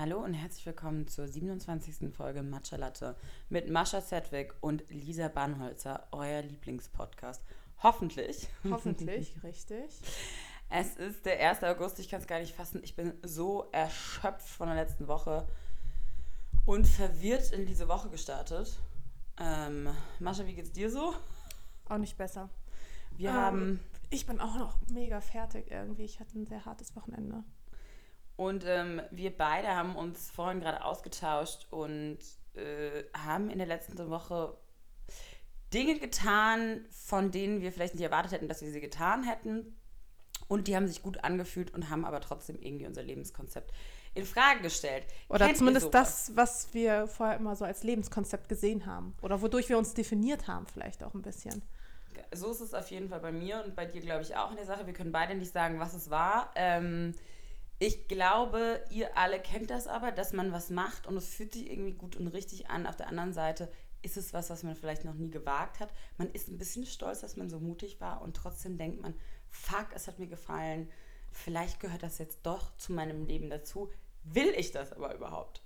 Hallo und herzlich willkommen zur 27. Folge Matcha Latte mit Mascha Sedwick und Lisa Banholzer, euer Lieblingspodcast. Hoffentlich. Hoffentlich, richtig. Es ist der 1. August, ich kann es gar nicht fassen. Ich bin so erschöpft von der letzten Woche und verwirrt in diese Woche gestartet. Ähm, Mascha, wie geht's dir so? Auch nicht besser. Wir Ähm, haben Ich bin auch noch mega fertig irgendwie. Ich hatte ein sehr hartes Wochenende. Und ähm, wir beide haben uns vorhin gerade ausgetauscht und äh, haben in der letzten Woche Dinge getan, von denen wir vielleicht nicht erwartet hätten, dass wir sie getan hätten. Und die haben sich gut angefühlt und haben aber trotzdem irgendwie unser Lebenskonzept in Frage gestellt. Oder Kennt zumindest das, was wir vorher immer so als Lebenskonzept gesehen haben. Oder wodurch wir uns definiert haben, vielleicht auch ein bisschen. So ist es auf jeden Fall bei mir und bei dir, glaube ich, auch in der Sache. Wir können beide nicht sagen, was es war. Ähm, ich glaube, ihr alle kennt das aber, dass man was macht und es fühlt sich irgendwie gut und richtig an. Auf der anderen Seite ist es was, was man vielleicht noch nie gewagt hat. Man ist ein bisschen stolz, dass man so mutig war und trotzdem denkt man, fuck, es hat mir gefallen. Vielleicht gehört das jetzt doch zu meinem Leben dazu. Will ich das aber überhaupt?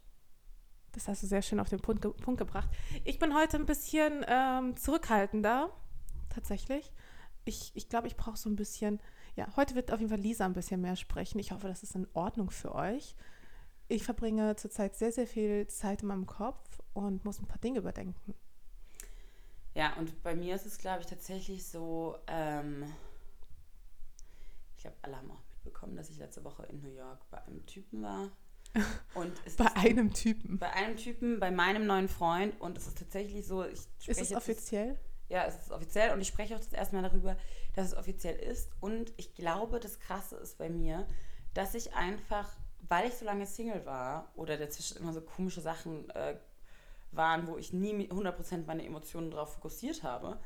Das hast du sehr schön auf den Punkt, Punkt gebracht. Ich bin heute ein bisschen ähm, zurückhaltender, tatsächlich. Ich glaube, ich, glaub, ich brauche so ein bisschen, ja, heute wird auf jeden Fall Lisa ein bisschen mehr sprechen. Ich hoffe, das ist in Ordnung für euch. Ich verbringe zurzeit sehr, sehr viel Zeit in meinem Kopf und muss ein paar Dinge überdenken. Ja, und bei mir ist es, glaube ich, tatsächlich so, ähm, ich glaube, alle haben auch mitbekommen, dass ich letzte Woche in New York bei einem Typen war. Und es Bei ist einem Typen. bei einem Typen, bei meinem neuen Freund. Und es ist tatsächlich so, ich Ist es offiziell? Ja, es ist offiziell und ich spreche auch das erste Mal darüber, dass es offiziell ist. Und ich glaube, das Krasse ist bei mir, dass ich einfach, weil ich so lange Single war oder dazwischen immer so komische Sachen äh, waren, wo ich nie mit 100% meine Emotionen darauf fokussiert habe,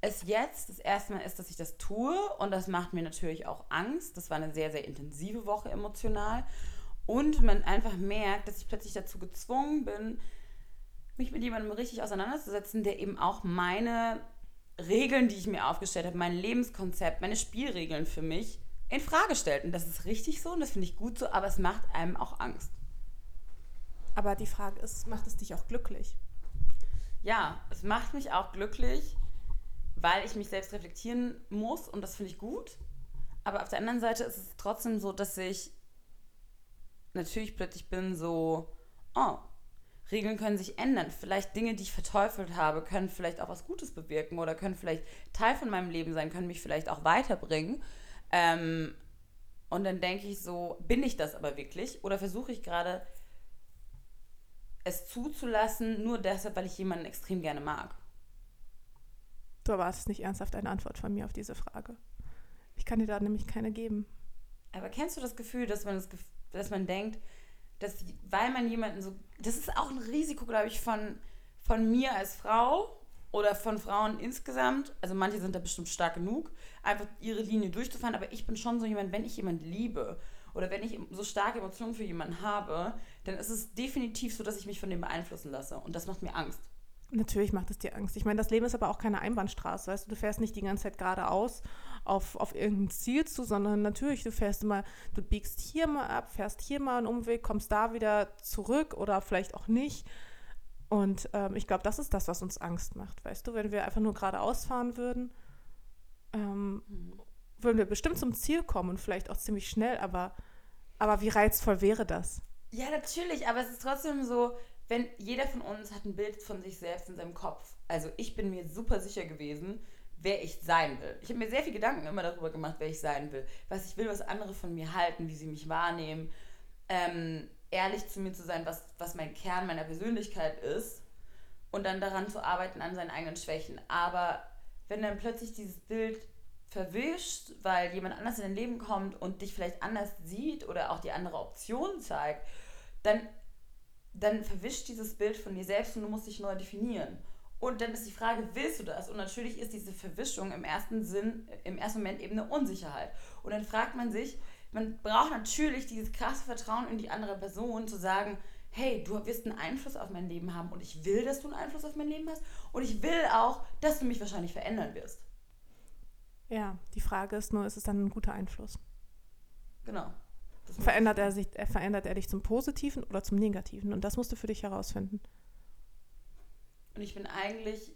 es jetzt das erste Mal ist, dass ich das tue und das macht mir natürlich auch Angst. Das war eine sehr, sehr intensive Woche emotional. Und man einfach merkt, dass ich plötzlich dazu gezwungen bin, mich mit jemandem richtig auseinanderzusetzen, der eben auch meine Regeln, die ich mir aufgestellt habe, mein Lebenskonzept, meine Spielregeln für mich in Frage stellt. Und das ist richtig so und das finde ich gut so, aber es macht einem auch Angst. Aber die Frage ist, macht es dich auch glücklich? Ja, es macht mich auch glücklich, weil ich mich selbst reflektieren muss und das finde ich gut. Aber auf der anderen Seite ist es trotzdem so, dass ich natürlich plötzlich bin so, oh, Regeln können sich ändern. Vielleicht Dinge, die ich verteufelt habe, können vielleicht auch was Gutes bewirken oder können vielleicht Teil von meinem Leben sein, können mich vielleicht auch weiterbringen. Ähm, und dann denke ich so, bin ich das aber wirklich? Oder versuche ich gerade es zuzulassen, nur deshalb, weil ich jemanden extrem gerne mag? Du erwartest nicht ernsthaft eine Antwort von mir auf diese Frage. Ich kann dir da nämlich keine geben. Aber kennst du das Gefühl, dass man, das, dass man denkt, dass weil man jemanden so. Das ist auch ein Risiko, glaube ich, von, von mir als Frau oder von Frauen insgesamt. Also manche sind da bestimmt stark genug, einfach ihre Linie durchzufahren. Aber ich bin schon so jemand, wenn ich jemanden liebe oder wenn ich so starke Emotionen für jemanden habe, dann ist es definitiv so, dass ich mich von dem beeinflussen lasse. Und das macht mir Angst. Natürlich macht es dir Angst. Ich meine, das Leben ist aber auch keine Einbahnstraße. Weißt du, du fährst nicht die ganze Zeit geradeaus auf, auf irgendein Ziel zu, sondern natürlich, du fährst immer, du biegst hier mal ab, fährst hier mal einen Umweg, kommst da wieder zurück oder vielleicht auch nicht. Und ähm, ich glaube, das ist das, was uns Angst macht. Weißt du, wenn wir einfach nur geradeaus fahren würden, ähm, würden wir bestimmt zum Ziel kommen und vielleicht auch ziemlich schnell, aber, aber wie reizvoll wäre das? Ja, natürlich, aber es ist trotzdem so, wenn jeder von uns hat ein Bild von sich selbst in seinem Kopf. Also ich bin mir super sicher gewesen, wer ich sein will. Ich habe mir sehr viel Gedanken immer darüber gemacht, wer ich sein will. Was ich will, was andere von mir halten, wie sie mich wahrnehmen. Ähm, ehrlich zu mir zu sein, was, was mein Kern meiner Persönlichkeit ist. Und dann daran zu arbeiten an seinen eigenen Schwächen. Aber wenn dann plötzlich dieses Bild verwischt, weil jemand anders in dein Leben kommt und dich vielleicht anders sieht oder auch die andere Option zeigt, dann, dann verwischt dieses Bild von dir selbst und du musst dich neu definieren. Und dann ist die Frage, willst du das? Und natürlich ist diese Verwischung im ersten Sinn, im ersten Moment eben eine Unsicherheit. Und dann fragt man sich, man braucht natürlich dieses krasse Vertrauen in die andere Person, zu sagen, hey, du wirst einen Einfluss auf mein Leben haben und ich will, dass du einen Einfluss auf mein Leben hast und ich will auch, dass du mich wahrscheinlich verändern wirst. Ja, die Frage ist nur, ist es dann ein guter Einfluss? Genau. Verändert er, sich, äh, verändert er dich zum Positiven oder zum Negativen? Und das musst du für dich herausfinden. Und ich bin eigentlich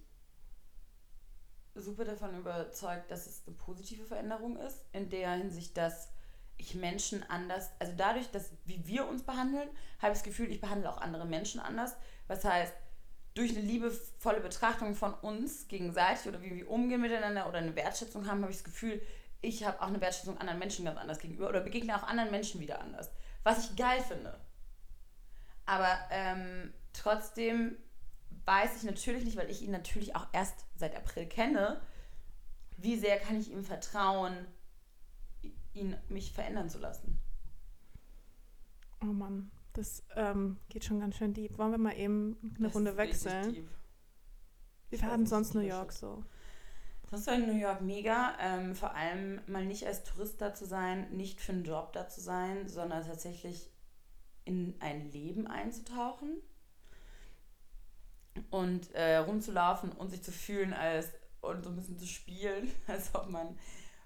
super davon überzeugt, dass es eine positive Veränderung ist, in der Hinsicht, dass ich Menschen anders, also dadurch, dass wie wir uns behandeln, habe ich das Gefühl, ich behandle auch andere Menschen anders. Was heißt, durch eine liebevolle Betrachtung von uns gegenseitig oder wie wir umgehen miteinander oder eine Wertschätzung haben, habe ich das Gefühl, ich habe auch eine Wertschätzung anderen Menschen ganz anders gegenüber oder begegne auch anderen Menschen wieder anders. Was ich geil finde. Aber ähm, trotzdem weiß ich natürlich nicht, weil ich ihn natürlich auch erst seit April kenne, wie sehr kann ich ihm vertrauen, ihn mich verändern zu lassen. Oh Mann, das ähm, geht schon ganz schön deep. Wollen wir mal eben eine das Runde wechseln? Wie war denn sonst New York so? Sonst war in New York mega. Ähm, vor allem mal nicht als Tourist da zu sein, nicht für einen Job da zu sein, sondern tatsächlich in ein Leben einzutauchen und äh, rumzulaufen und sich zu fühlen als und so ein bisschen zu spielen, als ob man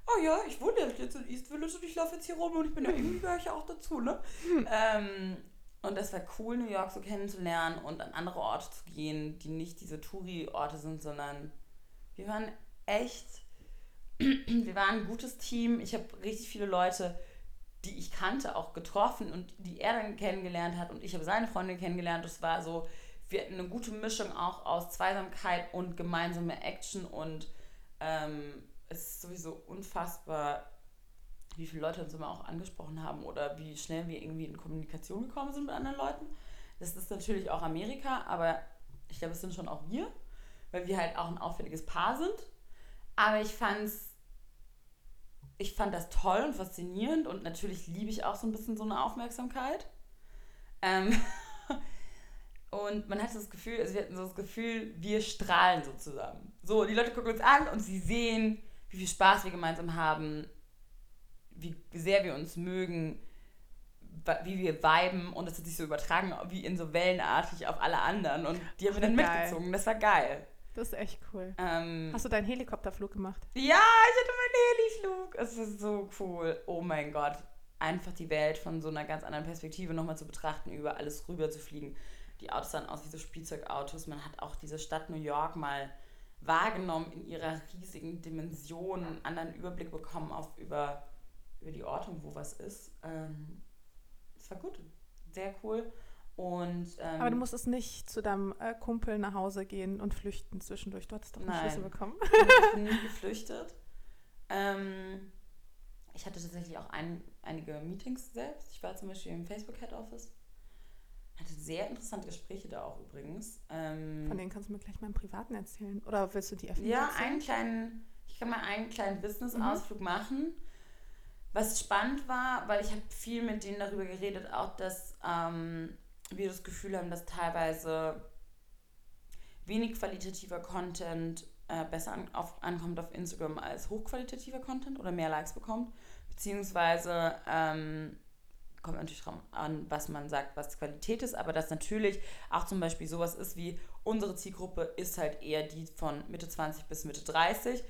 oh ja, ich wohne jetzt in East Village und ich laufe jetzt hier rum und ich bin ja irgendwie gehöre ich ja auch dazu, ne? Hm. Ähm, und das war cool, New York so kennenzulernen und an andere Orte zu gehen, die nicht diese Touri-Orte sind, sondern wir waren echt, wir waren ein gutes Team. Ich habe richtig viele Leute, die ich kannte, auch getroffen und die er dann kennengelernt hat und ich habe seine Freundin kennengelernt. Das war so, wir hatten eine gute Mischung auch aus Zweisamkeit und gemeinsame Action und ähm, es ist sowieso unfassbar, wie viele Leute uns immer auch angesprochen haben oder wie schnell wir irgendwie in Kommunikation gekommen sind mit anderen Leuten. Das ist natürlich auch Amerika, aber ich glaube, es sind schon auch wir, weil wir halt auch ein auffälliges Paar sind. Aber ich fand's, ich fand das toll und faszinierend und natürlich liebe ich auch so ein bisschen so eine Aufmerksamkeit. Ähm und man hat das Gefühl, also wir hatten so das Gefühl, wir strahlen so zusammen. So, die Leute gucken uns an und sie sehen, wie viel Spaß wir gemeinsam haben, wie sehr wir uns mögen, wie wir viben und das hat sich so übertragen wie in so wellenartig auf alle anderen und die haben wir dann geil. mitgezogen. Das war geil. Das ist echt cool. Ähm, Hast du deinen Helikopterflug gemacht? Ja, ich hatte meinen Heliflug. Es ist so cool. Oh mein Gott. Einfach die Welt von so einer ganz anderen Perspektive nochmal zu betrachten, über alles rüber zu fliegen. Die Autos sahen aus wie so Spielzeugautos. Man hat auch diese Stadt New York mal wahrgenommen in ihrer riesigen Dimension, einen anderen Überblick bekommen auf über, über die Ortung, wo was ist. Ähm, es war gut, sehr cool. Und, ähm, Aber du musstest nicht zu deinem äh, Kumpel nach Hause gehen und flüchten zwischendurch. Du hattest doch einen Nein, Schlüssel bekommen. Ich bin nie geflüchtet. Ähm, ich hatte tatsächlich auch ein, einige Meetings selbst. Ich war zum Beispiel im Facebook Head Office hatte sehr interessante Gespräche da auch übrigens. Ähm, Von denen kannst du mir gleich mal im Privaten erzählen. Oder willst du die öffentlich Ja, erzählen? einen kleinen, ich kann mal einen kleinen Business-Ausflug mhm. machen. Was spannend war, weil ich habe viel mit denen darüber geredet, auch dass ähm, wir das Gefühl haben, dass teilweise wenig qualitativer Content äh, besser an, auf, ankommt auf Instagram als hochqualitativer Content oder mehr Likes bekommt. Beziehungsweise ähm, kommt natürlich drauf an, was man sagt, was Qualität ist, aber dass natürlich auch zum Beispiel sowas ist wie unsere Zielgruppe ist halt eher die von Mitte 20 bis Mitte 30.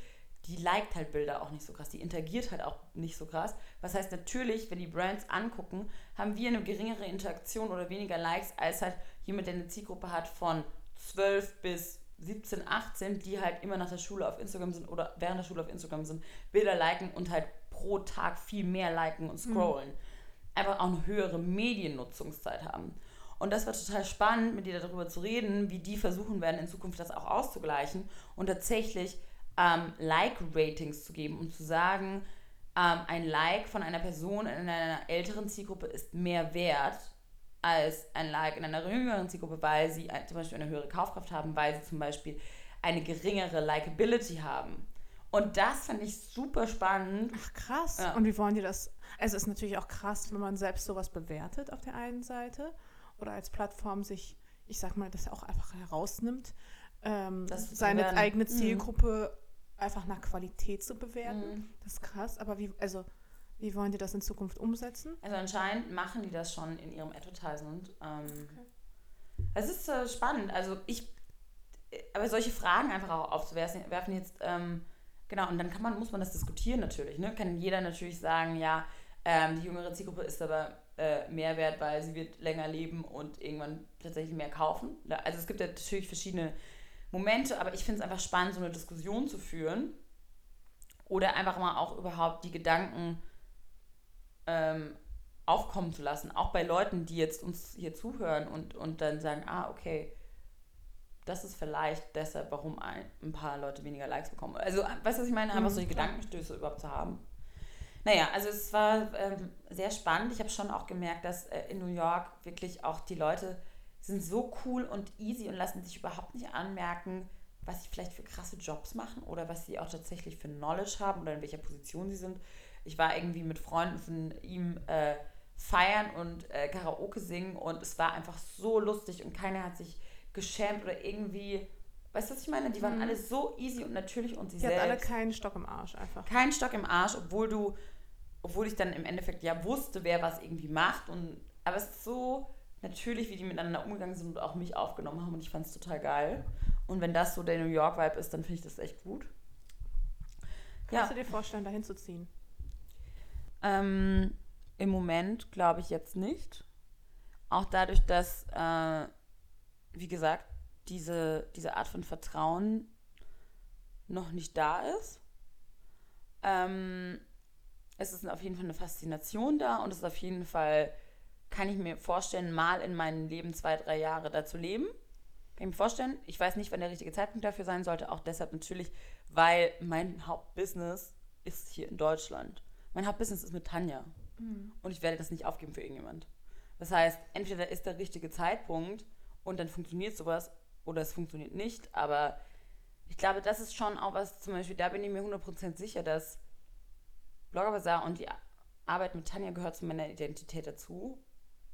Die liked halt Bilder auch nicht so krass, die interagiert halt auch nicht so krass. Was heißt natürlich, wenn die Brands angucken, haben wir eine geringere Interaktion oder weniger Likes als halt jemand, der eine Zielgruppe hat von 12 bis 17, 18, die halt immer nach der Schule auf Instagram sind oder während der Schule auf Instagram sind, Bilder liken und halt pro Tag viel mehr liken und scrollen. Mhm einfach auch eine höhere Mediennutzungszeit haben. Und das war total spannend, mit dir darüber zu reden, wie die versuchen werden, in Zukunft das auch auszugleichen und tatsächlich ähm, Like-Ratings zu geben und zu sagen, ähm, ein Like von einer Person in einer älteren Zielgruppe ist mehr wert als ein Like in einer jüngeren Zielgruppe, weil sie zum Beispiel eine höhere Kaufkraft haben, weil sie zum Beispiel eine geringere Likability haben. Und das fand ich super spannend. Ach krass. Ja. Und wie wollen die das? Also es ist natürlich auch krass, wenn man selbst sowas bewertet auf der einen Seite oder als Plattform sich, ich sag mal, das auch einfach herausnimmt, ähm, seine eigene mhm. Zielgruppe. Einfach nach Qualität zu bewerten. Mhm. Das ist krass. Aber wie, also wie wollen die das in Zukunft umsetzen? Also anscheinend machen die das schon in ihrem Advertisement. Ähm, okay. Es ist äh, spannend. Also ich, aber solche Fragen einfach auch aufzuwerfen jetzt. Ähm, Genau, und dann kann man, muss man das diskutieren natürlich. Ne? Kann jeder natürlich sagen, ja, Ähm, die jüngere Zielgruppe ist aber äh, mehr wert, weil sie wird länger leben und irgendwann tatsächlich mehr kaufen. Also es gibt ja natürlich verschiedene Momente, aber ich finde es einfach spannend, so eine Diskussion zu führen oder einfach mal auch überhaupt die Gedanken ähm, aufkommen zu lassen, auch bei Leuten, die jetzt uns hier zuhören und, und dann sagen, ah, okay, das ist vielleicht deshalb, warum ein, ein paar Leute weniger Likes bekommen. Also, weißt du, was ich meine? Einfach so die mhm, Gedankenstöße überhaupt zu haben. Naja, also es war ähm, sehr spannend. Ich habe schon auch gemerkt, dass äh, in New York wirklich auch die Leute sind so cool und easy und lassen sich überhaupt nicht anmerken, was sie vielleicht für krasse Jobs machen oder was sie auch tatsächlich für Knowledge haben oder in welcher Position sie sind. Ich war irgendwie mit Freunden von ihm äh, feiern und äh, Karaoke singen und es war einfach so lustig und keiner hat sich geschämt oder irgendwie, weißt du, was ich meine? Die waren mhm. alle so easy und natürlich und sie die selbst. Die alle keinen Stock im Arsch einfach. Keinen Stock im Arsch, obwohl du, obwohl ich dann im Endeffekt ja wusste, wer was irgendwie macht und, aber es ist so natürlich, wie die miteinander umgegangen sind und auch mich aufgenommen haben und ich fand es total geil. Und wenn das so der New York-Vibe ist, dann finde ich das echt gut. Kannst ja. du dir vorstellen, dahin zu ziehen? Ähm, Im Moment glaube ich jetzt nicht. Auch dadurch, dass äh, wie gesagt, diese, diese Art von Vertrauen noch nicht da ist. Ähm, es ist auf jeden Fall eine Faszination da und es ist auf jeden Fall, kann ich mir vorstellen, mal in meinem Leben zwei, drei Jahre da zu leben. Kann ich mir vorstellen. Ich weiß nicht, wann der richtige Zeitpunkt dafür sein sollte. Auch deshalb natürlich, weil mein Hauptbusiness ist hier in Deutschland. Mein Hauptbusiness ist mit Tanja. Mhm. Und ich werde das nicht aufgeben für irgendjemand. Das heißt, entweder ist der richtige Zeitpunkt, und dann funktioniert sowas oder es funktioniert nicht. Aber ich glaube, das ist schon auch was, zum Beispiel, da bin ich mir 100% sicher, dass Blogger Bazaar und die Arbeit mit Tanja gehört zu meiner Identität dazu.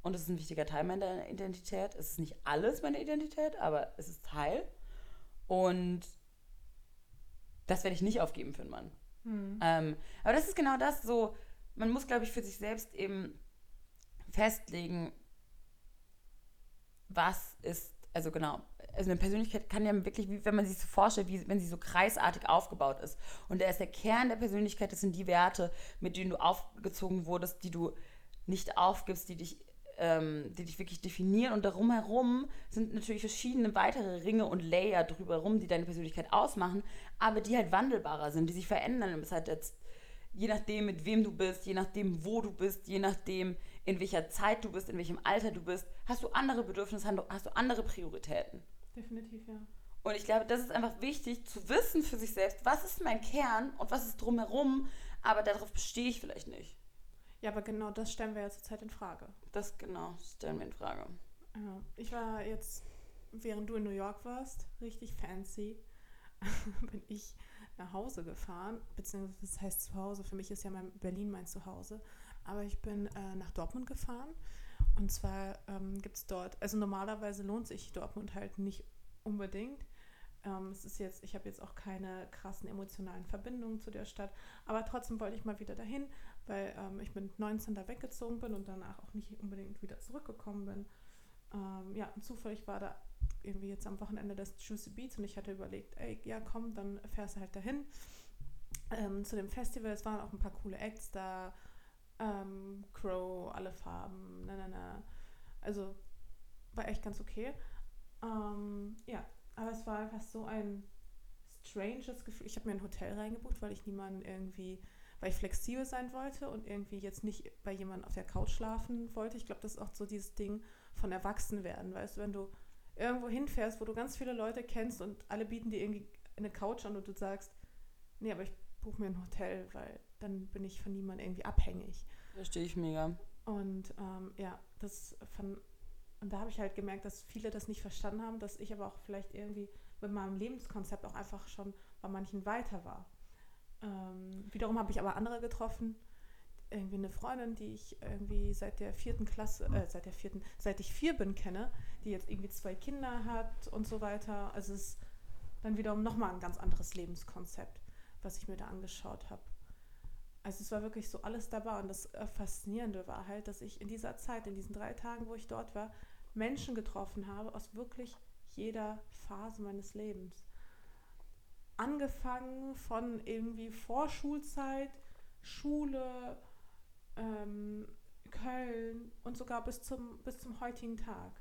Und es ist ein wichtiger Teil meiner Identität. Es ist nicht alles meine Identität, aber es ist Teil. Und das werde ich nicht aufgeben für einen Mann. Mhm. Ähm, aber das ist genau das so, man muss, glaube ich, für sich selbst eben festlegen, was ist, also genau, also eine Persönlichkeit kann ja wirklich, wenn man sich so vorstellt, wie wenn sie so kreisartig aufgebaut ist. Und da ist der Kern der Persönlichkeit, das sind die Werte, mit denen du aufgezogen wurdest, die du nicht aufgibst, die dich, ähm, die dich wirklich definieren. Und darum herum sind natürlich verschiedene weitere Ringe und Layer drüber rum, die deine Persönlichkeit ausmachen, aber die halt wandelbarer sind, die sich verändern. Und es halt jetzt, je nachdem, mit wem du bist, je nachdem, wo du bist, je nachdem, in welcher Zeit du bist, in welchem Alter du bist, hast du andere Bedürfnisse, hast du andere Prioritäten. Definitiv, ja. Und ich glaube, das ist einfach wichtig zu wissen für sich selbst, was ist mein Kern und was ist drumherum, aber darauf bestehe ich vielleicht nicht. Ja, aber genau das stellen wir ja zurzeit in Frage. Das genau stellen wir in Frage. Ja, ich war jetzt, während du in New York warst, richtig fancy, bin ich nach Hause gefahren, beziehungsweise das heißt zu Hause, für mich ist ja mein Berlin mein Zuhause, aber ich bin äh, nach Dortmund gefahren. Und zwar ähm, gibt es dort, also normalerweise lohnt sich Dortmund halt nicht unbedingt. Ähm, es ist jetzt, ich habe jetzt auch keine krassen emotionalen Verbindungen zu der Stadt, aber trotzdem wollte ich mal wieder dahin, weil ähm, ich mit 19 da weggezogen bin und danach auch nicht unbedingt wieder zurückgekommen bin. Ähm, ja, zufällig war da irgendwie jetzt am Wochenende das Juicy Beats und ich hatte überlegt, ey, ja komm, dann fährst du halt dahin ähm, zu dem Festival. Es waren auch ein paar coole Acts da ähm, Crow, alle Farben, na, na, na. Also war echt ganz okay. Ähm, ja, aber es war einfach so ein stranges Gefühl. Ich habe mir ein Hotel reingebucht, weil ich niemanden irgendwie, weil ich flexibel sein wollte und irgendwie jetzt nicht bei jemandem auf der Couch schlafen wollte. Ich glaube, das ist auch so dieses Ding von Erwachsenwerden, weißt du, wenn du irgendwo hinfährst, wo du ganz viele Leute kennst und alle bieten dir irgendwie eine Couch an und du sagst, nee, aber ich buche mir ein Hotel, weil dann bin ich von niemandem irgendwie abhängig. Verstehe ich mega. Und ähm, ja, das von, und da habe ich halt gemerkt, dass viele das nicht verstanden haben, dass ich aber auch vielleicht irgendwie mit meinem Lebenskonzept auch einfach schon bei manchen weiter war. Ähm, wiederum habe ich aber andere getroffen, irgendwie eine Freundin, die ich irgendwie seit der vierten Klasse, äh, seit der vierten, seit ich vier bin kenne, die jetzt irgendwie zwei Kinder hat und so weiter. Also es ist dann wiederum nochmal ein ganz anderes Lebenskonzept, was ich mir da angeschaut habe. Also es war wirklich so alles dabei und das äh, Faszinierende war halt, dass ich in dieser Zeit, in diesen drei Tagen, wo ich dort war, Menschen getroffen habe aus wirklich jeder Phase meines Lebens. Angefangen von irgendwie Vorschulzeit, Schule, ähm, Köln und sogar bis zum, bis zum heutigen Tag.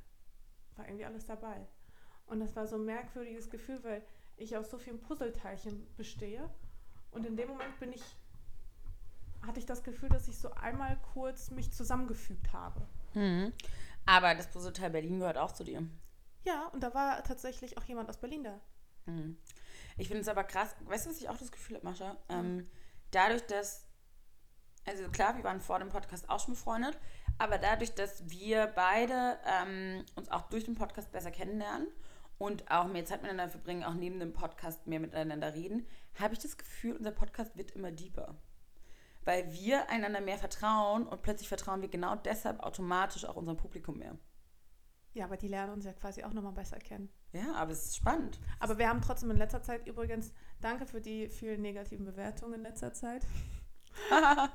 War irgendwie alles dabei. Und das war so ein merkwürdiges Gefühl, weil ich aus so vielen Puzzleteilchen bestehe. Und in dem Moment bin ich, hatte ich das Gefühl, dass ich so einmal kurz mich zusammengefügt habe. Mhm. Aber das Puzzleteil Berlin gehört auch zu dir. Ja, und da war tatsächlich auch jemand aus Berlin da. Mhm. Ich finde es aber krass, weißt du, was ich auch das Gefühl habe, Mascha? Ähm, dadurch, dass, also klar, wir waren vor dem Podcast auch schon befreundet, aber dadurch, dass wir beide ähm, uns auch durch den Podcast besser kennenlernen und auch mehr Zeit miteinander verbringen, auch neben dem Podcast mehr miteinander reden, habe ich das Gefühl, unser Podcast wird immer deeper. Weil wir einander mehr vertrauen und plötzlich vertrauen wir genau deshalb automatisch auch unserem Publikum mehr. Ja, aber die lernen uns ja quasi auch nochmal besser kennen. Ja, aber es ist spannend. Aber wir haben trotzdem in letzter Zeit übrigens, danke für die vielen negativen Bewertungen in letzter Zeit.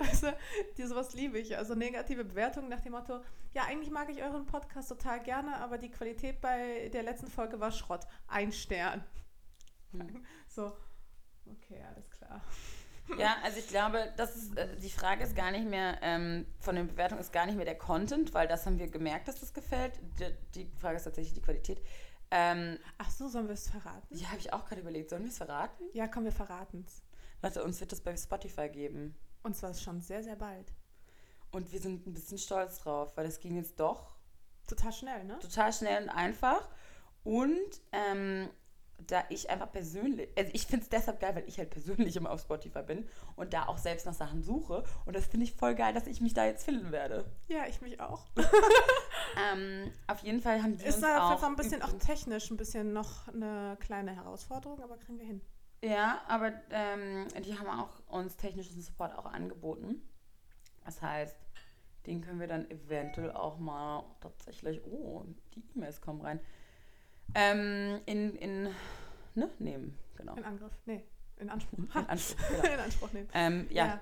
also, die sowas liebe ich. Also negative Bewertungen nach dem Motto, ja, eigentlich mag ich euren Podcast total gerne, aber die Qualität bei der letzten Folge war Schrott. Ein Stern. Hm. So, okay, alles klar. Ja, also ich glaube, das ist, äh, die Frage ist gar nicht mehr, ähm, von den Bewertungen ist gar nicht mehr der Content, weil das haben wir gemerkt, dass das gefällt. Die, die Frage ist tatsächlich die Qualität. Ähm, Ach so, sollen wir es verraten? Ja, habe ich auch gerade überlegt. Sollen wir es verraten? Ja, komm, wir verraten es. Leute, uns wird das bei Spotify geben. Und zwar schon sehr, sehr bald. Und wir sind ein bisschen stolz drauf, weil es ging jetzt doch. Total schnell, ne? Total schnell und einfach. Und ähm, da ich einfach persönlich, also ich finde es deshalb geil, weil ich halt persönlich immer auf Spotify bin und da auch selbst nach Sachen suche. Und das finde ich voll geil, dass ich mich da jetzt finden werde. Ja, ich mich auch. ähm, auf jeden Fall haben die Ist uns da auch ein bisschen auch technisch ein bisschen noch eine kleine Herausforderung, aber kriegen wir hin. Ja, aber ähm, die haben auch uns technischen Support auch angeboten. Das heißt, den können wir dann eventuell auch mal tatsächlich, oh, die E-Mails kommen rein, ähm, in, in ne, nehmen. Genau. In Angriff, nee, in Anspruch. In Anspruch, genau. in Anspruch nehmen. Ähm, ja. ja.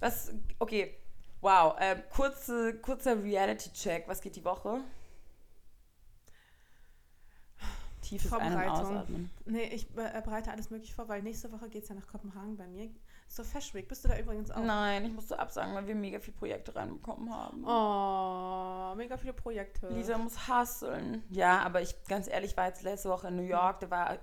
Was, okay, wow, äh, kurze, kurzer Reality-Check. Was geht die Woche? tiefes Ein- und Ausatmen. Nee, ich äh, bereite alles möglich vor, weil nächste Woche geht es ja nach Kopenhagen bei mir. So Fashion Week. Bist du da übrigens auch? Nein, ich musste absagen, weil wir mega viele Projekte reinbekommen haben. Oh, mega viele Projekte. Lisa muss hasseln. Ja, aber ich, ganz ehrlich, war jetzt letzte Woche in New York, da war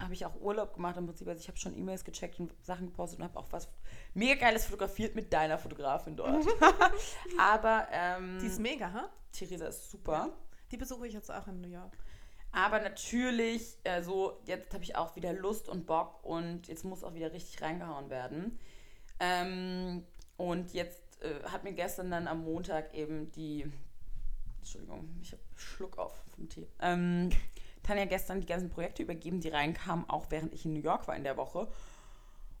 habe ich auch Urlaub gemacht im Prinzip. Also ich habe schon E-Mails gecheckt und Sachen gepostet und habe auch was mega Geiles fotografiert mit deiner Fotografin dort. aber ähm, die ist mega, ha? Theresa ist super. Die besuche ich jetzt auch in New York. Aber natürlich, äh, so, jetzt habe ich auch wieder Lust und Bock und jetzt muss auch wieder richtig reingehauen werden. Ähm, und jetzt äh, hat mir gestern dann am Montag eben die, Entschuldigung, ich habe Schluck auf vom Tee. Ähm, Tanja gestern die ganzen Projekte übergeben, die reinkamen, auch während ich in New York war in der Woche.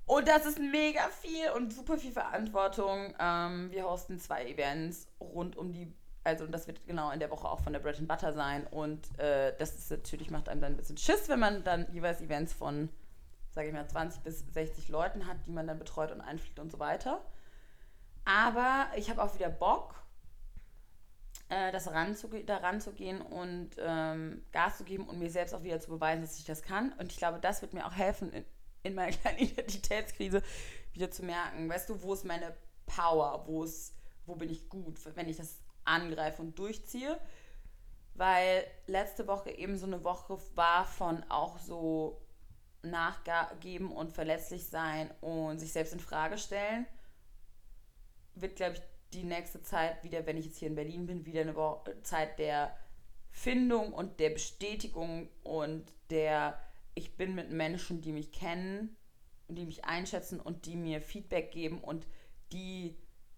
Und das ist mega viel und super viel Verantwortung. Ähm, wir hosten zwei Events rund um die also das wird genau in der Woche auch von der Bread and Butter sein und äh, das ist natürlich macht einem dann ein bisschen Schiss, wenn man dann jeweils Events von, sage ich mal, 20 bis 60 Leuten hat, die man dann betreut und einfliegt und so weiter. Aber ich habe auch wieder Bock, äh, das da ranzugehen und ähm, Gas zu geben und mir selbst auch wieder zu beweisen, dass ich das kann. Und ich glaube, das wird mir auch helfen, in, in meiner kleinen Identitätskrise wieder zu merken, weißt du, wo ist meine Power, wo ist, wo bin ich gut, wenn ich das angreife und durchziehe. Weil letzte Woche eben so eine Woche war von auch so nachgeben und verletzlich sein und sich selbst in Frage stellen. Wird, glaube ich, die nächste Zeit wieder, wenn ich jetzt hier in Berlin bin, wieder eine Woche, Zeit der Findung und der Bestätigung und der, ich bin mit Menschen, die mich kennen und die mich einschätzen und die mir Feedback geben und die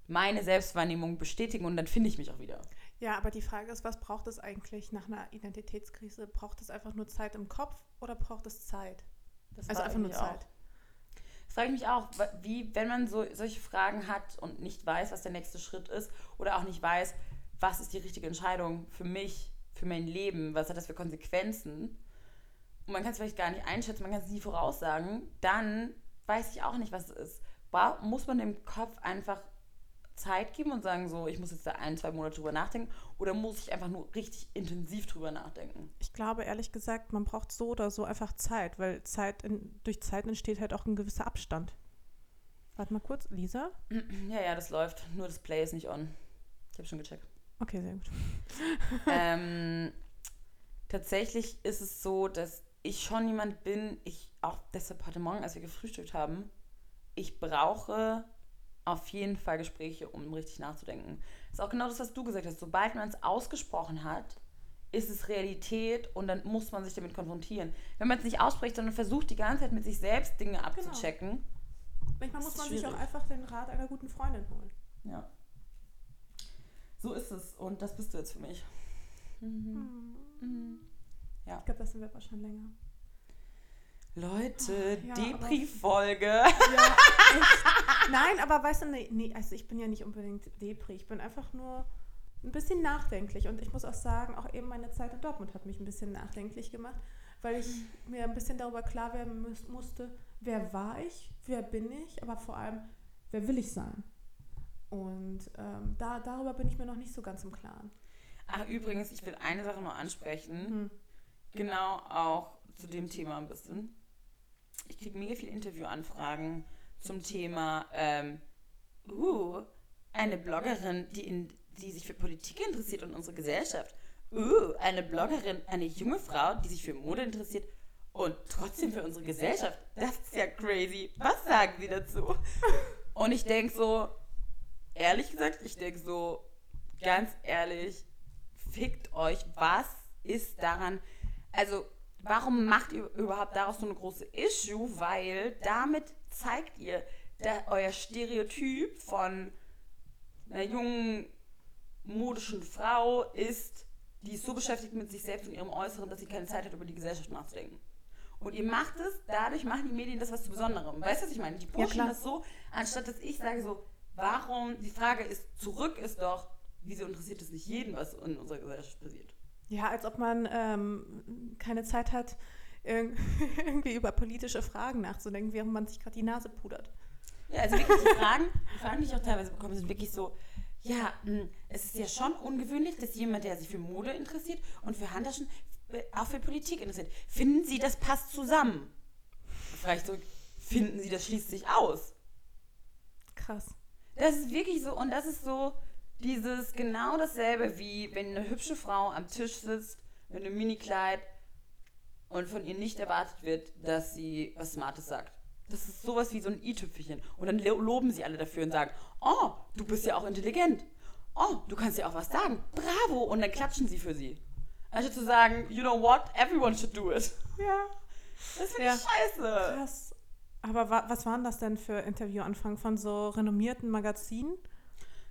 meine Selbstwahrnehmung bestätigen und dann finde ich mich auch wieder. Ja, aber die Frage ist, was braucht es eigentlich nach einer Identitätskrise? Braucht es einfach nur Zeit im Kopf oder braucht es Zeit? Das also einfach nur Zeit. Auch. Das frage ich mich auch, wie, wenn man so solche Fragen hat und nicht weiß, was der nächste Schritt ist oder auch nicht weiß, was ist die richtige Entscheidung für mich, für mein Leben, was hat das für Konsequenzen und man kann es vielleicht gar nicht einschätzen, man kann es nie voraussagen, dann weiß ich auch nicht, was es ist. Muss man dem Kopf einfach Zeit geben und sagen so, ich muss jetzt da ein, zwei Monate drüber nachdenken oder muss ich einfach nur richtig intensiv drüber nachdenken? Ich glaube ehrlich gesagt, man braucht so oder so einfach Zeit, weil Zeit in, durch Zeit entsteht halt auch ein gewisser Abstand. Warte mal kurz, Lisa? Ja, ja, das läuft. Nur das Play ist nicht on. Ich habe schon gecheckt. Okay, sehr gut. ähm, tatsächlich ist es so, dass ich schon jemand bin, ich auch deshalb heute Morgen, als wir gefrühstückt haben, ich brauche auf jeden Fall Gespräche, um richtig nachzudenken. Das ist auch genau das, was du gesagt hast. Sobald man es ausgesprochen hat, ist es Realität und dann muss man sich damit konfrontieren. Wenn man es nicht ausspricht, sondern versucht die ganze Zeit mit sich selbst Dinge Genau. abzuchecken. Manchmal Das muss man sich auch schwierig. einfach den Rat einer guten Freundin holen. Ja. So ist es und das bist du jetzt für mich. Mhm. Mhm. Ich glaube, das sind wir aber schon länger. Leute, Ja, Depri-Folge. Ja. Nein, aber weißt du, nee, nee, also ich bin ja nicht unbedingt Depri. Ich bin einfach nur ein bisschen nachdenklich. Und ich muss auch sagen, auch eben meine Zeit in Dortmund hat mich ein bisschen nachdenklich gemacht, weil ich mir ein bisschen darüber klar werden muss, musste, wer war ich, wer bin ich, aber vor allem, wer will ich sein. Und ähm, da, darüber bin ich mir noch nicht so ganz im Klaren. Ach, übrigens, ich will eine Sache nur ansprechen. Hm. Genau auch zu dem Thema ein bisschen. Ich kriege mega viele Interviewanfragen zum Thema, ähm, uh, eine Bloggerin, die, in, die sich für Politik interessiert und unsere Gesellschaft. Uh, eine Bloggerin, eine junge Frau, die sich für Mode interessiert und trotzdem für unsere Gesellschaft. Das ist ja crazy. Was sagen Sie dazu? Und ich denke so, ehrlich gesagt, ich denke so, ganz ehrlich, fickt euch, was ist daran, also warum macht ihr überhaupt daraus so eine große Issue? Weil damit zeigt ihr, euer Stereotyp von einer jungen, modischen Frau ist, die ist so beschäftigt mit sich selbst und ihrem Äußeren, dass sie keine Zeit hat, über die Gesellschaft nachzudenken. Und ihr macht es, dadurch machen die Medien das was zu Besonderem. Weißt du, was ich meine? Die pushen klar. das so, anstatt dass ich sage so, warum, die Frage ist, zurück ist doch, wieso interessiert es nicht jeden, was in unserer Gesellschaft passiert? Ja, als ob man ähm, keine Zeit hat, irg- irgendwie über politische Fragen nachzudenken, während man sich gerade die Nase pudert. Ja, also wirklich die Fragen, die Fragen, die ich auch teilweise bekomme, sind wirklich so, ja, mh, es ist ja schon ungewöhnlich, dass jemand, der sich für Mode interessiert und für Handtaschen, äh, auch für Politik interessiert. Finden Sie, das passt zusammen? Ich so, finden Sie, das schließt sich aus? Krass. Das ist wirklich so, und das ist so dieses genau dasselbe, wie wenn eine hübsche Frau am Tisch sitzt mit einem Minikleid und von ihr nicht erwartet wird, dass sie was Smartes sagt. Das ist sowas wie so ein i-Tüpfelchen. Und dann lo- loben sie alle dafür und sagen, oh, du bist ja auch intelligent. Oh, du kannst ja auch was sagen. Bravo. Und dann klatschen sie für sie. Anstatt zu sagen, you know what, everyone should do it. Ja. Das finde Ja. ich scheiße. Krass. Aber wa was waren das denn für Interviewanfragen von so renommierten Magazinen?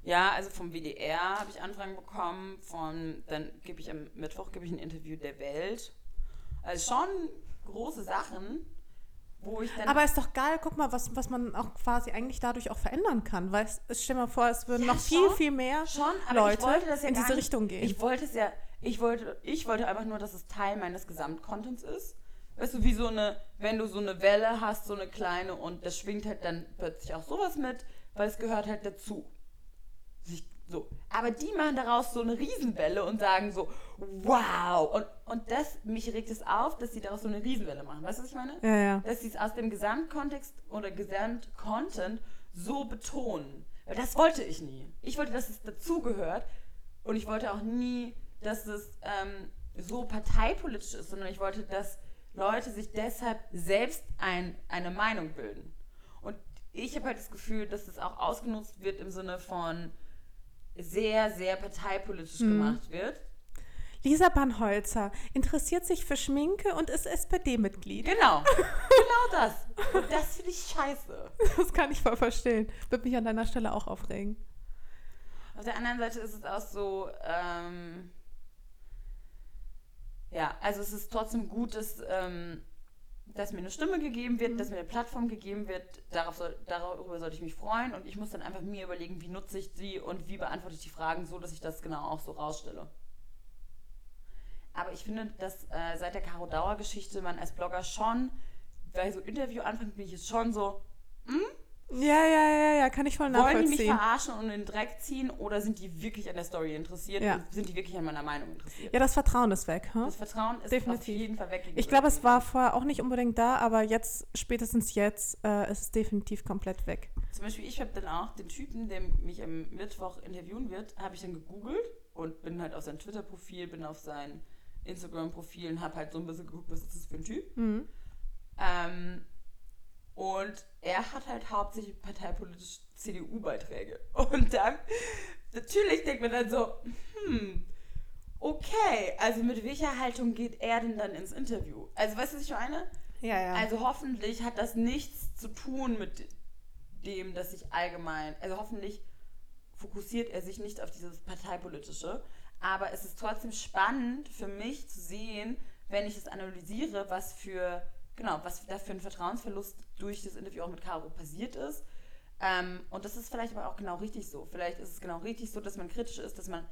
Ja, also vom WDR habe ich Anfragen bekommen, von, dann gebe ich am Mittwoch gebe ich ein Interview der Welt. Also schon große Sachen, wo ich dann. Aber ist doch geil, guck mal, was, was man auch quasi eigentlich dadurch auch verändern kann. Weil es, stell mal vor, es würden Ja, noch viel, schon, viel mehr schon, Leute ich wollte das ja in diese nicht, Richtung gehen. Ich wollte es ja, ich wollte, ich wollte einfach nur, dass es Teil meines Gesamtcontents ist. Weißt du, wie so eine, wenn du so eine Welle hast, so eine kleine und das schwingt halt dann plötzlich auch sowas mit, weil es gehört halt dazu. So. Aber die machen daraus so eine Riesenwelle und sagen so, wow. Und, und das, mich regt es auf, dass sie daraus so eine Riesenwelle machen. Weißt du, was ich meine? ja, ja. dass sie es aus dem Gesamtkontext oder Gesamtcontent so betonen. Weil das wollte ich nie. Ich wollte, dass es dazugehört und ich wollte auch nie, dass es ähm, so parteipolitisch ist, sondern ich wollte, dass Leute sich deshalb selbst ein, eine Meinung bilden. Und ich habe halt das Gefühl, dass es auch ausgenutzt wird im Sinne von sehr, sehr parteipolitisch gemacht wird. Lisa Bannholzer interessiert sich für Schminke und ist SPD-Mitglied. Genau. genau das. Und das finde ich scheiße. Das kann ich voll verstehen. Würde mich an deiner Stelle auch aufregen. Auf der anderen Seite ist es auch so, ähm, ja, also es ist trotzdem gut, dass, ähm, dass mir eine Stimme gegeben wird, dass mir eine Plattform gegeben wird. Darauf soll, darüber sollte ich mich freuen und ich muss dann einfach mir überlegen, wie nutze ich sie und wie beantworte ich die Fragen so, dass ich das genau auch so rausstelle. Aber ich finde, dass äh, seit der Caro Dauer Geschichte man als Blogger schon, bei so Interviewanfang bin ich jetzt schon so, Ja, ja, ja, ja, kann ich voll wollen die mich nachvollziehen. verarschen und in den Dreck ziehen oder sind die wirklich an der Story interessiert Ja. sind die wirklich an meiner Meinung interessiert? Ja, das Vertrauen ist weg. Hm? Das Vertrauen ist Definitiv. auf jeden Fall weg. Ich glaube, es war vorher auch nicht unbedingt da, aber jetzt, spätestens jetzt, äh, ist es definitiv komplett weg. Zum Beispiel, ich habe dann auch den Typen, der mich am Mittwoch interviewen wird, habe ich dann gegoogelt und bin halt auf sein Twitter-Profil, bin auf sein Instagram-Profil und habe halt so ein bisschen geguckt, was ist das für ein Typ. Mhm. Ähm, und er hat halt hauptsächlich parteipolitisch CDU-Beiträge. Und dann, natürlich denkt man dann so, hm, okay, also mit welcher Haltung geht er denn dann ins Interview? Also weißt du, was ich meine? Ja, ja. Also hoffentlich hat das nichts zu tun mit dem, dass ich allgemein, also hoffentlich fokussiert er sich nicht auf dieses parteipolitische, aber es ist trotzdem spannend für mich zu sehen, wenn ich es analysiere, was für genau, was da für ein Vertrauensverlust durch das Interview auch mit Caro passiert ist. Ähm, und das ist vielleicht aber auch genau richtig so. Vielleicht ist es genau richtig so, dass man kritisch ist, dass man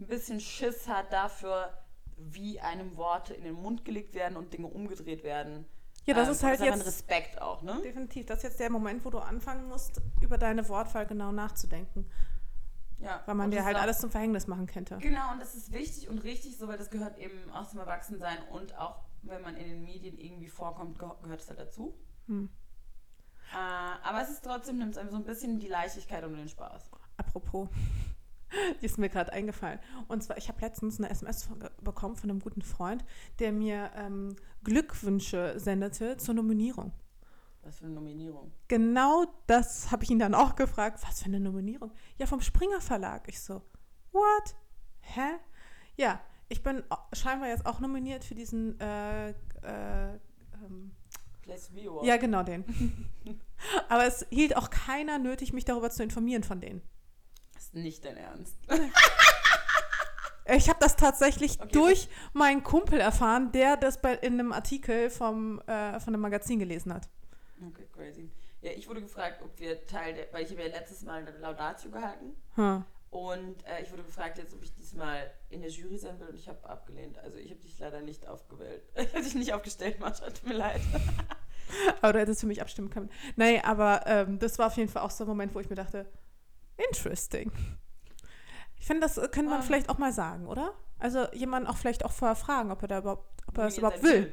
ein bisschen Schiss hat dafür, wie einem Worte in den Mund gelegt werden und Dinge umgedreht werden. Ja, das Ähm, ist halt ein jetzt Respekt auch, ne? definitiv. Das ist jetzt der Moment, wo du anfangen musst, über deine Wortwahl genau nachzudenken. Ja. Weil man dir das halt alles zum Verhängnis machen könnte. Genau, und das ist wichtig und richtig so, weil das gehört eben auch zum Erwachsensein und auch, wenn man in den Medien irgendwie vorkommt, geh- gehört es halt dazu. Hm. Äh, aber es ist trotzdem, nimmt es einem so ein bisschen die Leichtigkeit und den Spaß. Apropos, die ist mir gerade eingefallen. Und zwar, ich habe letztens eine SMS von, bekommen von einem guten Freund, der mir ähm, Glückwünsche sendete zur Nominierung. Was für eine Nominierung. Genau das habe ich ihn dann auch gefragt. Was für eine Nominierung? Ja, vom Springer Verlag. Ich so, what? Hä? Ja, ich bin au- scheinbar jetzt auch nominiert für diesen, äh, äh, ähm, Ja, genau den. Aber es hielt auch keiner nötig, mich darüber zu informieren von denen. Das ist nicht dein Ernst. Ich habe das tatsächlich Okay, durch meinen Kumpel erfahren, der das bei, in einem Artikel vom, äh, von einem Magazin gelesen hat. Okay, crazy. Ja, ich wurde gefragt, ob wir Teil der, weil ich habe ja letztes Mal eine Laudatio gehalten Hm. Und äh, ich wurde gefragt jetzt, ob ich diesmal in der Jury sein will und ich habe abgelehnt. Also ich habe dich leider nicht aufgewählt. Ich habe dich nicht aufgestellt, Mascha, tut mir leid. Aber du hättest für mich abstimmen können. Nee, aber ähm, das war auf jeden Fall auch so ein Moment, wo ich mir dachte, interesting. Ich finde, das könnte man Ah. vielleicht auch mal sagen, oder? Also jemanden auch vielleicht auch vorher fragen, ob er da überhaupt, ob er das Nominiert überhaupt will.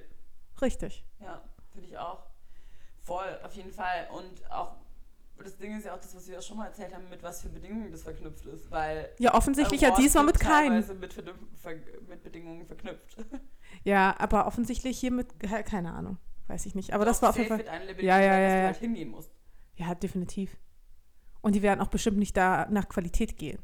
Richtig. Ja, finde ich auch. Voll, auf jeden Fall. Und auch, das Ding ist ja auch das, was wir ja schon mal erzählt haben, mit was für Bedingungen das verknüpft ist. Weil Ja, offensichtlich ja diesmal mit keinen. Mit, mit Bedingungen verknüpft. Ja, aber offensichtlich hier mit, ke- keine Ahnung, weiß ich nicht. Aber das Doch, war auf jeden Fall, Ja, ja, ja, ja. halt hingehen musst. ja, definitiv. Und die werden auch bestimmt nicht da nach Qualität gehen,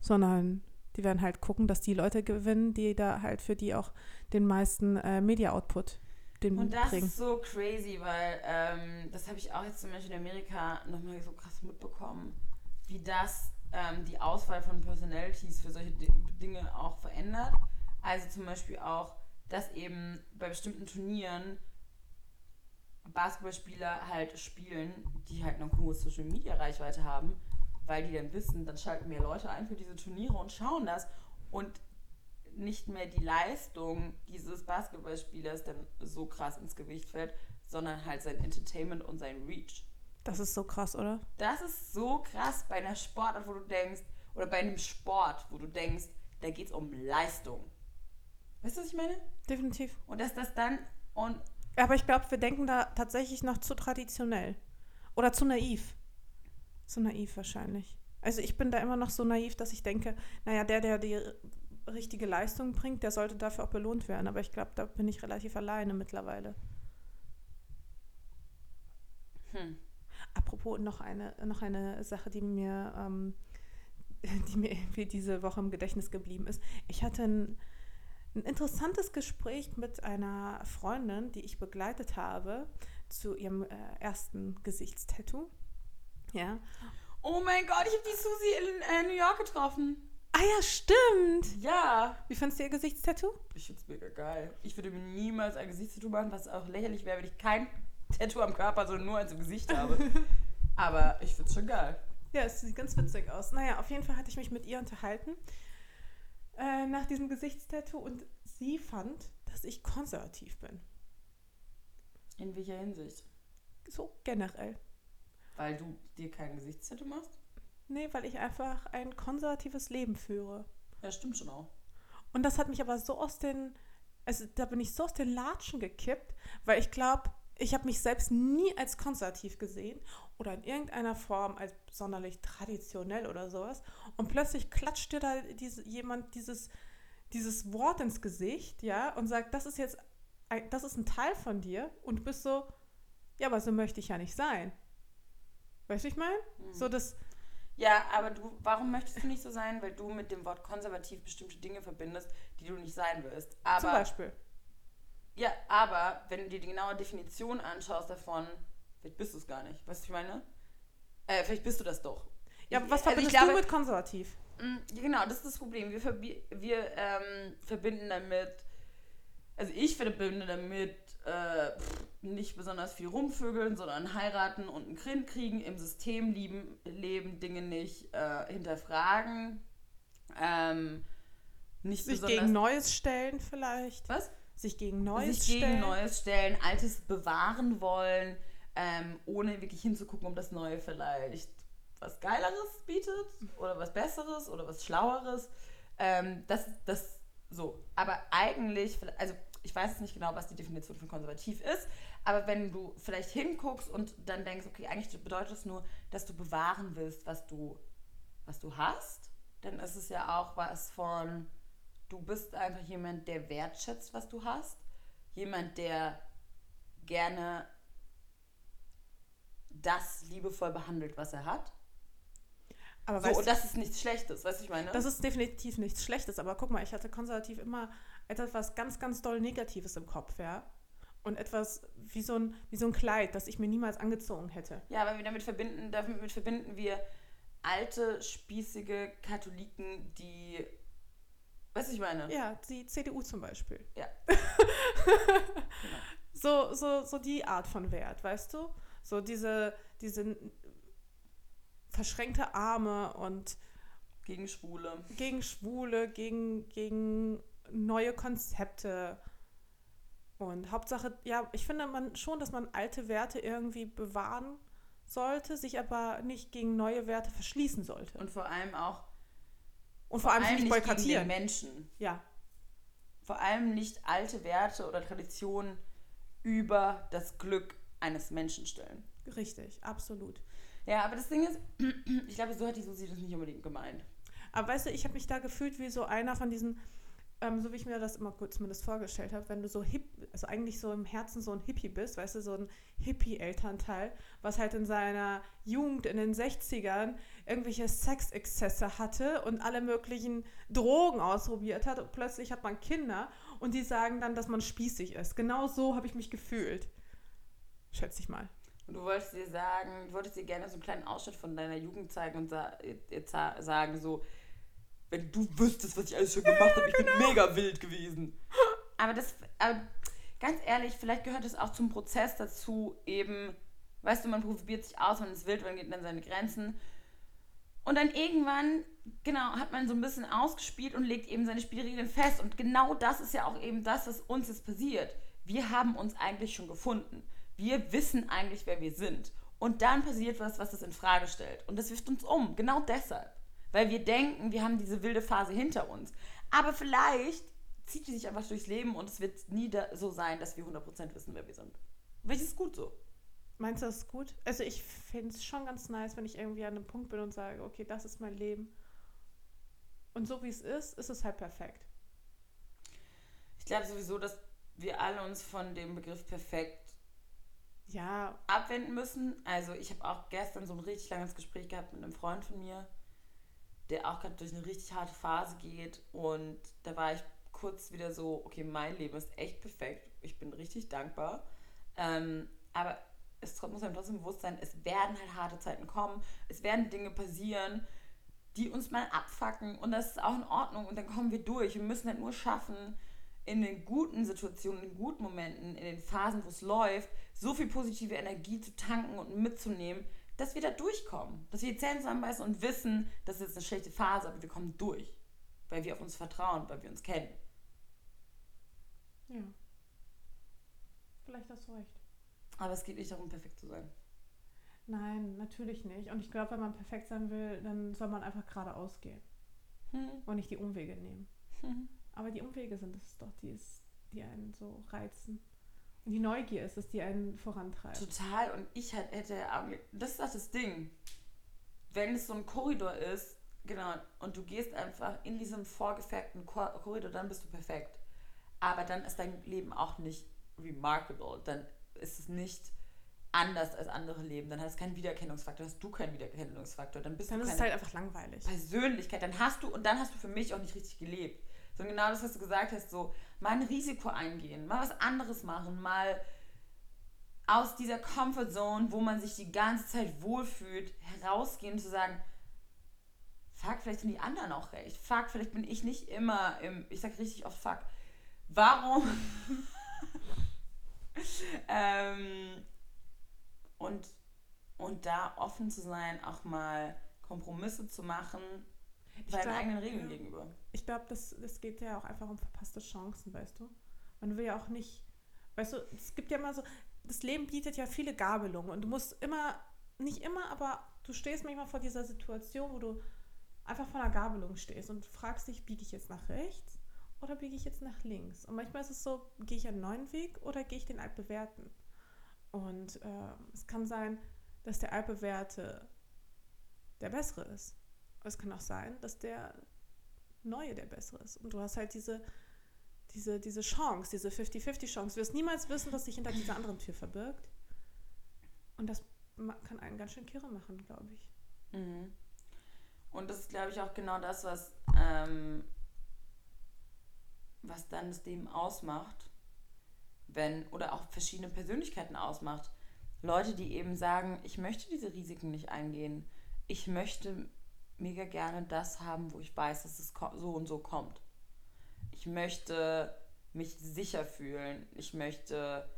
sondern die werden halt gucken, dass die Leute gewinnen, die da halt für die auch den meisten äh, Media-Output den Und das bringen. ist so crazy, weil ähm, das habe ich auch jetzt zum Beispiel in Amerika nochmal so krass mitbekommen, wie das ähm, die Auswahl von Personalities für solche Di Dinge auch verändert. Also zum Beispiel auch, dass eben bei bestimmten Turnieren Basketballspieler halt spielen, die halt eine hohe Social Media Reichweite haben, weil die dann wissen, dann schalten mehr Leute ein für diese Turniere und schauen das und nicht mehr die Leistung dieses Basketballspielers dann so krass ins Gewicht fällt, sondern halt sein Entertainment und sein Reach. Das ist so krass, oder? Das ist so krass bei einer Sportart, wo du denkst, oder bei einem Sport, wo du denkst, da geht es um Leistung. Weißt du, was ich meine? Definitiv. Und dass das dann, und Aber ich glaube, wir denken da tatsächlich noch zu traditionell. Oder zu naiv. Zu naiv wahrscheinlich. Also ich bin da immer noch so naiv, dass ich denke, naja, der, der die richtige Leistung bringt, der sollte dafür auch belohnt werden. Aber ich glaube, da bin ich relativ alleine mittlerweile. hm, Apropos noch eine, noch eine Sache, die mir, ähm, die mir irgendwie diese Woche im Gedächtnis geblieben ist. Ich hatte ein, ein interessantes Gespräch mit einer Freundin, die ich begleitet habe zu ihrem äh, ersten Gesichtstattoo. Ja. oh mein Gott, ich habe die Susi in äh, New York getroffen. Ah ja, stimmt. Ja. Wie fandest du ihr Gesichtstattoo? Ich finde es mega geil. Ich würde mir niemals ein Gesichtstattoo machen, was auch lächerlich wäre, wenn ich kein Tattoo am Körper, sondern nur eins im Gesicht habe. Aber ich finde es schon geil. Ja, es sieht ganz witzig aus. Naja, auf jeden Fall hatte ich mich mit ihr unterhalten äh, nach diesem Gesichtstattoo und sie fand, dass ich konservativ bin. In welcher Hinsicht? So generell. Weil du dir kein Gesichtstattoo machst? Nee, weil ich einfach ein konservatives Leben führe. Ja, stimmt schon auch. Und das hat mich aber so aus den, also da bin ich so aus den Latschen gekippt, weil ich glaube, ich habe mich selbst nie als konservativ gesehen oder in irgendeiner Form als sonderlich traditionell oder sowas. Und plötzlich klatscht dir da diese, jemand dieses, dieses Wort ins Gesicht, ja, und sagt, das ist jetzt, ein, das ist ein Teil von dir. Und du bist so, ja, aber so möchte ich ja nicht sein. Weißt du, ich meine? Mhm. So das. Ja, aber du, warum möchtest du nicht so sein? Weil du mit dem Wort konservativ bestimmte Dinge verbindest, die du nicht sein willst. Aber, zum Beispiel. Ja, aber wenn du dir die genaue Definition anschaust davon, vielleicht bist du es gar nicht. Weißt du, ich meine? Äh, vielleicht bist du das doch. Ja, aber was Also verbindest glaube- du mit konservativ? Mm, Ja, genau, das ist das Problem. Wir, wir ähm, verbinden damit, also ich verbinde damit äh, pff, nicht besonders viel rumvögeln, sondern heiraten und einen Kind kriegen, im System lieben, leben, Dinge nicht äh, hinterfragen. Ähm, nicht Sich besonders. gegen Neues stellen vielleicht? was? Sich gegen Neues sich stellen? gegen Neues stellen, Altes bewahren wollen, ähm, ohne wirklich hinzugucken, ob das Neue vielleicht was Geileres bietet oder was Besseres oder was Schlaueres. Ähm, das, das so. Aber eigentlich, also ich weiß jetzt nicht genau, was die Definition von konservativ ist, aber wenn du vielleicht hinguckst und dann denkst, okay, eigentlich bedeutet es nur, dass du bewahren willst, was du, was du hast, dann ist es ja auch was von, du bist einfach jemand, der wertschätzt, was du hast. Jemand, der gerne das liebevoll behandelt, was er hat. Aber So, und das ist nichts Schlechtes, weißt du, ich meine? Das ist definitiv nichts Schlechtes, aber guck mal, ich hatte konservativ immer etwas ganz, ganz doll Negatives im Kopf, ja. Und etwas wie so ein, wie so ein Kleid, das ich mir niemals angezogen hätte. ja, aber wir damit verbinden, damit verbinden wir alte, spießige Katholiken, die. Weißt du, ich meine? Ja, die CDU zum Beispiel. Ja. So, so, so die Art von Wert, weißt du? So diese, diese verschränkte Arme und Gegen Schwule. gegen Schwule, gegen, gegen neue Konzepte. Und Hauptsache, ja, ich finde man schon, dass man alte Werte irgendwie bewahren sollte, sich aber nicht gegen neue Werte verschließen sollte. Und vor allem auch. Und vor allem nicht Gegen den boykottieren. Menschen. Ja, Vor allem nicht alte Werte oder Traditionen über das Glück eines Menschen stellen. richtig, absolut. Ja, aber das Ding ist, ich glaube, so hat die Susi das nicht unbedingt gemeint. Aber weißt du, ich habe mich da gefühlt wie so einer von diesen, ähm, so wie ich mir das immer kurz zumindest vorgestellt habe, wenn du so hip, also eigentlich so im Herzen so ein Hippie bist, weißt du, so ein Hippie-Elternteil, was halt in seiner Jugend in den 60ern irgendwelche Sexexzesse hatte und alle möglichen Drogen ausprobiert hat und plötzlich hat man Kinder und die sagen dann, dass man spießig ist. Genau so habe ich mich gefühlt. Schätze ich mal. Und du wolltest dir sagen, du wolltest dir gerne so einen kleinen Ausschnitt von deiner Jugend zeigen und sa sagen so, wenn du wüsstest, was ich alles schon gemacht habe, ich bin mega wild gewesen. Aber das, aber ganz ehrlich, vielleicht gehört es auch zum Prozess dazu, eben, weißt du, man probiert sich aus, man ist wild, man geht an seine Grenzen. Und dann irgendwann, genau, hat man so ein bisschen ausgespielt und legt eben seine Spielregeln fest. Und genau das ist ja auch eben das, was uns jetzt passiert. Wir haben uns eigentlich schon gefunden. Wir wissen eigentlich, wer wir sind. Und dann passiert was, was das in Frage stellt. Und das wirft uns um. Genau deshalb. Weil wir denken, wir haben diese wilde Phase hinter uns. Aber vielleicht zieht die sich einfach durchs Leben und es wird nie so sein, dass wir 100% wissen, wer wir sind. Welches ist gut so. Meinst du, das ist gut? Also ich finde es schon ganz nice, wenn ich irgendwie an einem Punkt bin und sage, okay, das ist mein Leben. Und so wie es ist, ist es halt perfekt. Ich glaube sowieso, dass wir alle uns von dem Begriff perfekt Ja, abwenden müssen. Also ich habe auch gestern so ein richtig langes Gespräch gehabt mit einem Freund von mir, der auch gerade durch eine richtig harte Phase geht. Und da war ich kurz wieder so, okay, mein Leben ist echt perfekt. Ich bin richtig dankbar. Ähm, aber es muss einem trotzdem bewusst sein, es werden halt harte Zeiten kommen. Es werden Dinge passieren, die uns mal abfacken. Und das ist auch in Ordnung. Und dann kommen wir durch. Wir müssen halt nur schaffen, in den guten Situationen, in den guten Momenten, in den Phasen, wo es läuft, so viel positive Energie zu tanken und mitzunehmen, dass wir da durchkommen. Dass wir die Zähne zusammenbeißen und wissen, das ist jetzt eine schlechte Phase, aber wir kommen durch. Weil wir auf uns vertrauen, weil wir uns kennen. ja. Vielleicht hast du recht. Aber es geht nicht darum, perfekt zu sein. Nein, natürlich nicht. Und ich glaube, wenn man perfekt sein will, dann soll man einfach geradeaus gehen Hm. und nicht die Umwege nehmen. Hm. Aber die Umwege sind es doch, die, es, die einen so reizen Die Neugier ist es, die einen vorantreibt. Total. Und ich halt hätte, das ist auch das Ding. Wenn es so ein Korridor ist, genau, und du gehst einfach in diesem vorgefertigten Korridor, dann bist du perfekt. Aber dann ist dein Leben auch nicht remarkable. Dann ist es nicht anders als andere leben. Dann hast du keinen Wiedererkennungsfaktor, hast du keinen Wiedererkennungsfaktor. Dann bist dann du ist es halt einfach langweilig. Persönlichkeit. Dann hast du, und dann hast du für mich auch nicht richtig gelebt. So genau das, was du gesagt hast, so mal ein Risiko eingehen, mal was anderes machen, mal aus dieser Comfortzone, wo man sich die ganze Zeit wohlfühlt, herausgehen und zu sagen, fuck, vielleicht sind die anderen auch recht. Fuck, vielleicht bin ich nicht immer im, ich sag richtig oft fuck. Warum? ähm, und, und da offen zu sein, auch mal Kompromisse zu machen, seinen glaub, eigenen Regeln gegenüber. Ich glaube, das, das geht ja auch einfach um verpasste Chancen, weißt du? Man will ja auch nicht, weißt du, es gibt ja immer so, das Leben bietet ja viele Gabelungen und du musst immer, nicht immer, aber du stehst manchmal vor dieser Situation, wo du einfach vor einer Gabelung stehst und fragst dich, biege ich jetzt nach rechts oder biege ich jetzt nach links? Und manchmal ist es so, gehe ich einen neuen Weg oder gehe ich den altbewährten? Und äh, es kann sein, dass der altbewährte der bessere ist. Aber es kann auch sein, dass der neue der bessere ist. Und du hast halt diese, diese, diese Chance, diese 50-50-Chance. Du wirst niemals wissen, was sich hinter dieser anderen Tür verbirgt. Und das kann einen ganz schön kirre machen, glaube ich. Mhm. Und das ist, glaube ich, auch genau das, was, ähm, was dann das Leben ausmacht, wenn, oder auch verschiedene Persönlichkeiten ausmacht. Leute, die eben sagen, ich möchte diese Risiken nicht eingehen. Ich möchte mega gerne das haben, wo ich weiß, dass es so und so kommt. Ich möchte mich sicher fühlen. Ich möchte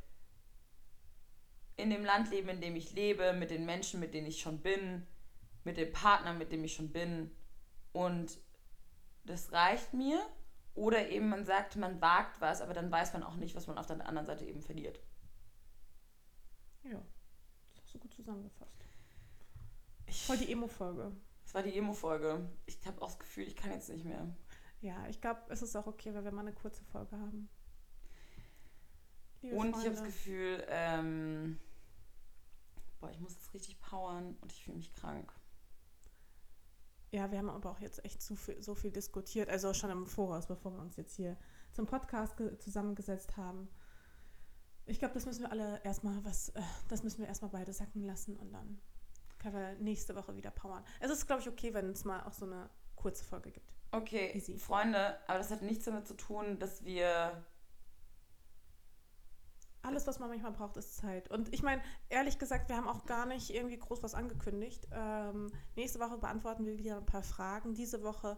in dem Land leben, in dem ich lebe, mit den Menschen, mit denen ich schon bin, mit dem Partner, mit dem ich schon bin. Und das reicht mir. Oder eben man sagt, man wagt was, aber dann weiß man auch nicht, was man auf der anderen Seite eben verliert. Ja, das hast du gut zusammengefasst. Voll die Emo-Folge. Das war die Emo-Folge. Ich habe auch das Gefühl, ich kann jetzt nicht mehr. Ja, ich glaube, es ist auch okay, weil wir mal eine kurze Folge haben. Liebe und Freunde. ich habe das Gefühl, ähm, boah, ich muss jetzt richtig powern und ich fühle mich krank. Ja, wir haben aber auch jetzt echt viel, so viel diskutiert, also schon im Voraus, bevor wir uns jetzt hier zum Podcast zusammengesetzt haben. Ich glaube, das müssen wir alle erstmal was, äh, das müssen wir erstmal beide sacken lassen und dann können wir nächste Woche wieder powern. Es ist, glaube ich, okay, wenn es mal auch so eine kurze Folge gibt. Okay, Easy. Freunde, aber das hat nichts damit zu tun, dass wir. Alles, was man manchmal braucht, ist Zeit. Und ich meine, ehrlich gesagt, wir haben auch gar nicht irgendwie groß was angekündigt. Ähm, nächste Woche beantworten wir wieder ein paar Fragen. Diese Woche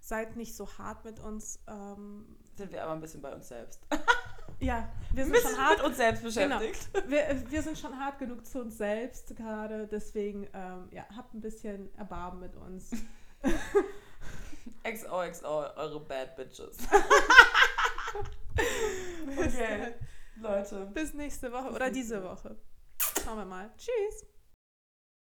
seid nicht so hart mit uns. Ähm, Sind wir aber ein bisschen bei uns selbst. Ja, wir sind schon hart uns selbst beschäftigt. Genau. Wir, wir, sind schon hart genug zu uns selbst gerade, deswegen ähm, ja, habt ein bisschen Erbarmen mit uns. XOXO, eure Bad Bitches. okay, Leute. Bis nächste Woche oder diese Woche. Schauen wir mal. Tschüss.